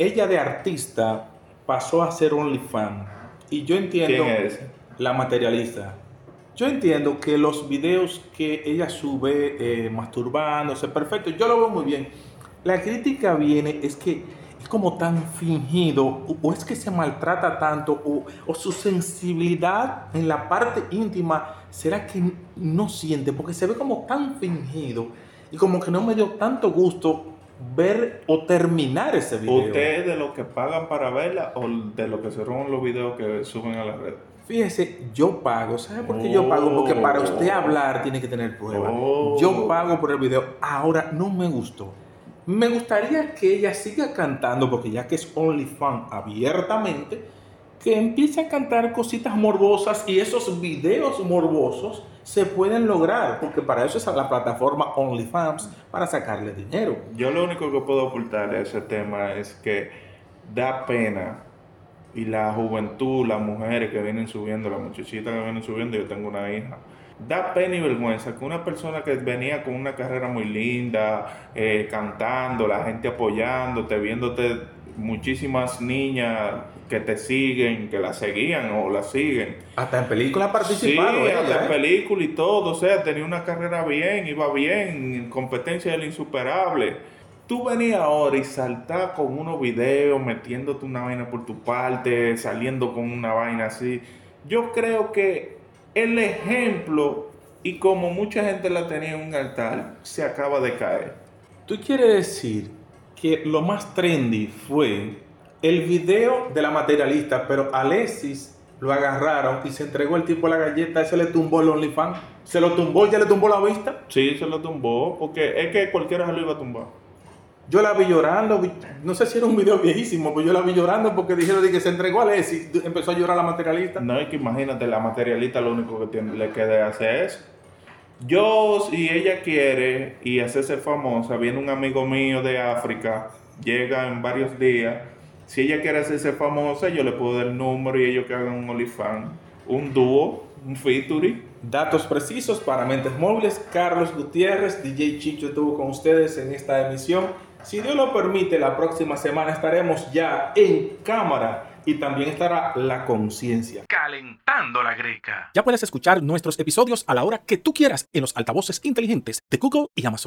ella de artista pasó a ser OnlyFans. Y yo entiendo... ¿Quién es? La materialista. Yo entiendo que los videos que ella sube eh, masturbándose, perfecto, yo lo veo muy bien. La crítica viene, es que es como tan fingido, o, o es que se maltrata tanto, o, o su sensibilidad en la parte íntima, ¿será que no siente? Porque se ve como tan fingido y como que no me dio tanto gusto ver o terminar ese video. ¿Usted es de los que pagan para verla o de los que se roban los videos que suben a la red? Fíjese, yo pago. ¿Sabe por qué yo pago? Porque para usted hablar tiene que tener pruebas. Yo pago por el video. Ahora no me gustó. Me gustaría que ella siga cantando, porque ya que es OnlyFans abiertamente, que empiece a cantar cositas morbosas y esos videos morbosos se pueden lograr, porque para eso es la plataforma OnlyFans, para sacarle dinero. Yo lo único que puedo ocultar de ese tema es que da pena y la juventud, las mujeres que vienen subiendo, las muchachitas que vienen subiendo, yo tengo una hija. Da pena y vergüenza que una persona que venía con una carrera muy linda, eh, cantando, la gente apoyándote, viéndote, muchísimas niñas que te siguen, que la seguían o la siguen. Hasta en películas participado. Sí, hasta en películas y todo. O sea, tenía una carrera bien, iba bien, en competencia del insuperable tú venías ahora y saltar con unos videos, metiéndote una vaina por tu parte, saliendo con una vaina así. Yo creo que el ejemplo, y como mucha gente la tenía en un altar, se acaba de caer. ¿Tú quieres decir que lo más trendy fue el video de la materialista, pero Alexis lo agarraron y se entregó el tipo a la galleta, ese le tumbó el OnlyFans? ¿Se lo tumbó ya le tumbó la vista? Sí, se lo tumbó, porque es que cualquiera se lo iba a tumbar. Yo la vi llorando, no sé si era un video viejísimo, pero yo la vi llorando porque dijeron que se entregó a y empezó a llorar la materialista. No, es que imagínate, la materialista lo único que tiene, le queda hacer es Yo, si ella quiere y hacerse famosa, viene un amigo mío de África, llega en varios días. Si ella quiere hacerse famosa, yo le puedo dar el número y ellos que hagan un OnlyFans, un dúo, un featuring. Datos precisos para Mentes Móviles. Carlos Gutiérrez, DJ Chicho estuvo con ustedes en esta emisión. Si Dios lo permite, la próxima semana estaremos ya en cámara y también estará la conciencia. Calentando la greca. Ya puedes escuchar nuestros episodios a la hora que tú quieras en los altavoces inteligentes de Google y Amazon.